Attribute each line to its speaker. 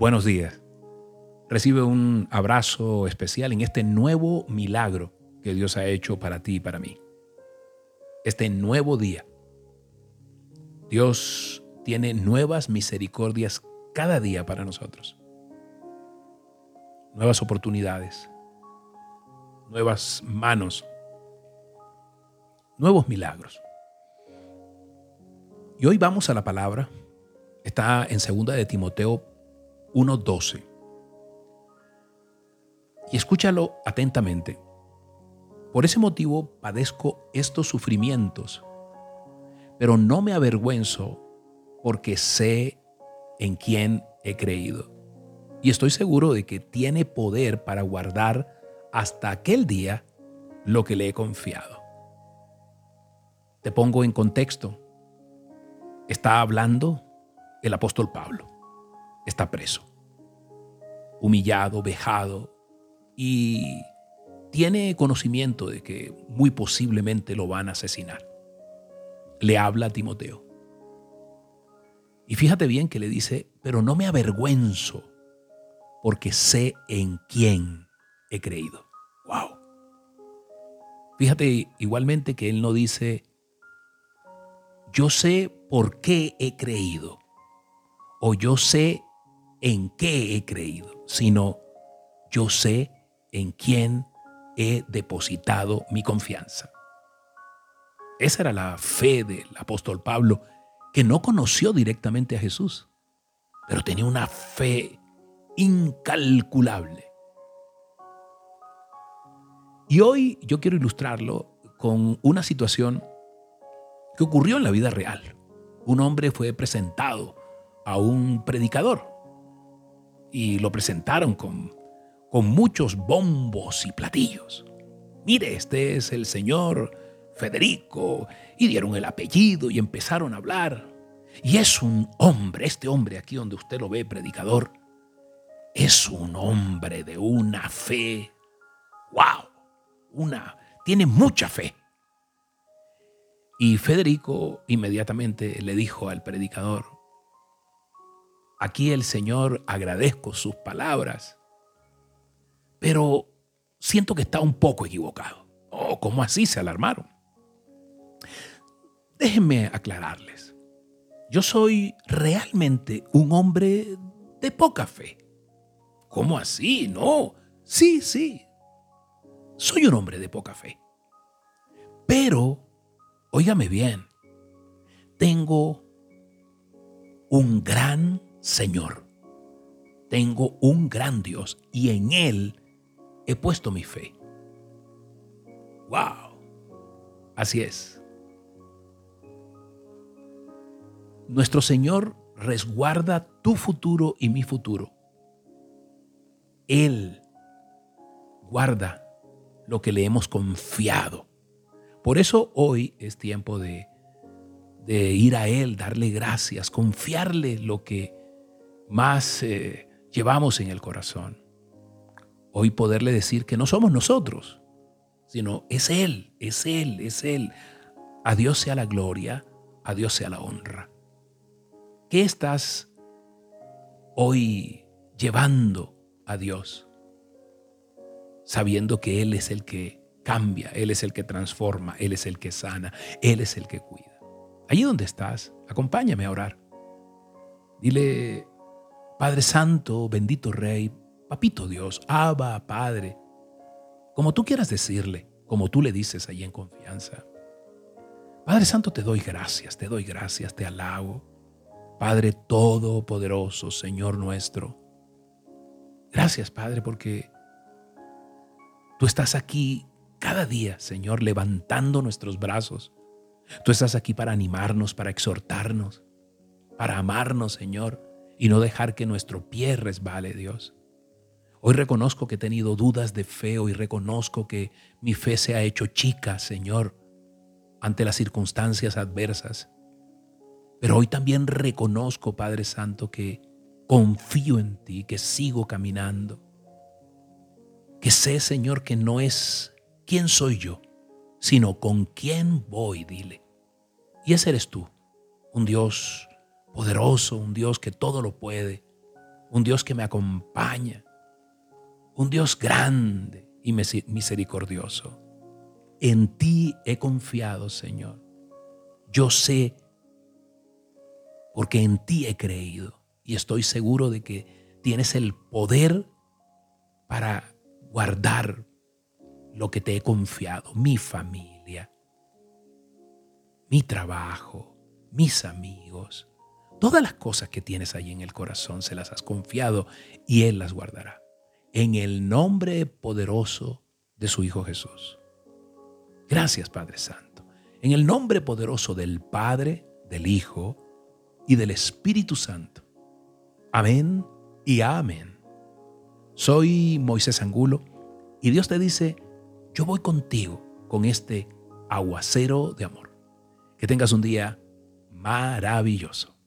Speaker 1: Buenos días. Recibe un abrazo especial en este nuevo milagro que Dios ha hecho para ti y para mí. Este nuevo día. Dios tiene nuevas misericordias cada día para nosotros. Nuevas oportunidades, nuevas manos, nuevos milagros. Y hoy vamos a la palabra. Está en segunda de Timoteo 1.12. Y escúchalo atentamente. Por ese motivo padezco estos sufrimientos, pero no me avergüenzo porque sé en quién he creído. Y estoy seguro de que tiene poder para guardar hasta aquel día lo que le he confiado. Te pongo en contexto. Está hablando el apóstol Pablo está preso, humillado, vejado y tiene conocimiento de que muy posiblemente lo van a asesinar. Le habla a Timoteo. Y fíjate bien que le dice, pero no me avergüenzo porque sé en quién he creído. ¡Wow! Fíjate igualmente que él no dice, yo sé por qué he creído o yo sé en qué he creído, sino yo sé en quién he depositado mi confianza. Esa era la fe del apóstol Pablo, que no conoció directamente a Jesús, pero tenía una fe incalculable. Y hoy yo quiero ilustrarlo con una situación que ocurrió en la vida real. Un hombre fue presentado a un predicador y lo presentaron con, con muchos bombos y platillos. Mire, este es el señor Federico, y dieron el apellido y empezaron a hablar. Y es un hombre, este hombre aquí donde usted lo ve, predicador, es un hombre de una fe. ¡Wow! Una, tiene mucha fe. Y Federico inmediatamente le dijo al predicador, Aquí el Señor agradezco sus palabras, pero siento que está un poco equivocado. Oh, ¿cómo así se alarmaron? Déjenme aclararles. Yo soy realmente un hombre de poca fe. ¿Cómo así? No. Sí, sí. Soy un hombre de poca fe. Pero, óigame bien, tengo un gran Señor, tengo un gran Dios y en Él he puesto mi fe. ¡Wow! Así es. Nuestro Señor resguarda tu futuro y mi futuro. Él guarda lo que le hemos confiado. Por eso hoy es tiempo de, ir a Él, darle gracias, confiarle lo que más eh, llevamos en el corazón. Hoy poderle decir que no somos nosotros, sino es Él, es Él, es Él. A Dios sea la gloria, a Dios sea la honra. ¿Qué estás hoy llevando a Dios? Sabiendo que Él es el que cambia, Él es el que transforma, Él es el que sana, Él es el que cuida. Allí donde estás, acompáñame a orar. Dile, Padre Santo, bendito Rey, Papito Dios, Abba, Padre, como tú quieras decirle, como tú le dices ahí en confianza. Padre Santo, te doy gracias, te doy gracias, te alabo. Padre Todopoderoso, Señor nuestro. Gracias, Padre, porque tú estás aquí cada día, Señor, levantando nuestros brazos. Tú estás aquí para animarnos, para exhortarnos, para amarnos, Señor y no dejar que nuestro pie resbale, Dios. Hoy reconozco que he tenido dudas de fe, hoy reconozco que mi fe se ha hecho chica, Señor, ante las circunstancias adversas. Pero hoy también reconozco, Padre Santo, que confío en ti, que sigo caminando, que sé, Señor, que no es quién soy yo, sino con quién voy, dile. Y ese eres tú, un Dios poderoso, un Dios que todo lo puede, un Dios que me acompaña, un Dios grande y misericordioso. En ti he confiado, Señor. Yo sé, porque en ti he creído y estoy seguro de que tienes el poder para guardar lo que te he confiado, mi familia, mi trabajo, mis amigos, todas las cosas que tienes ahí en el corazón se las has confiado y Él las guardará. En el nombre poderoso de su Hijo Jesús. Gracias Padre Santo. En el nombre poderoso del Padre, del Hijo y del Espíritu Santo. Amén y amén. Soy Moisés Angulo y Dios te dice, yo voy contigo con este aguacero de amor. Que tengas un día maravilloso.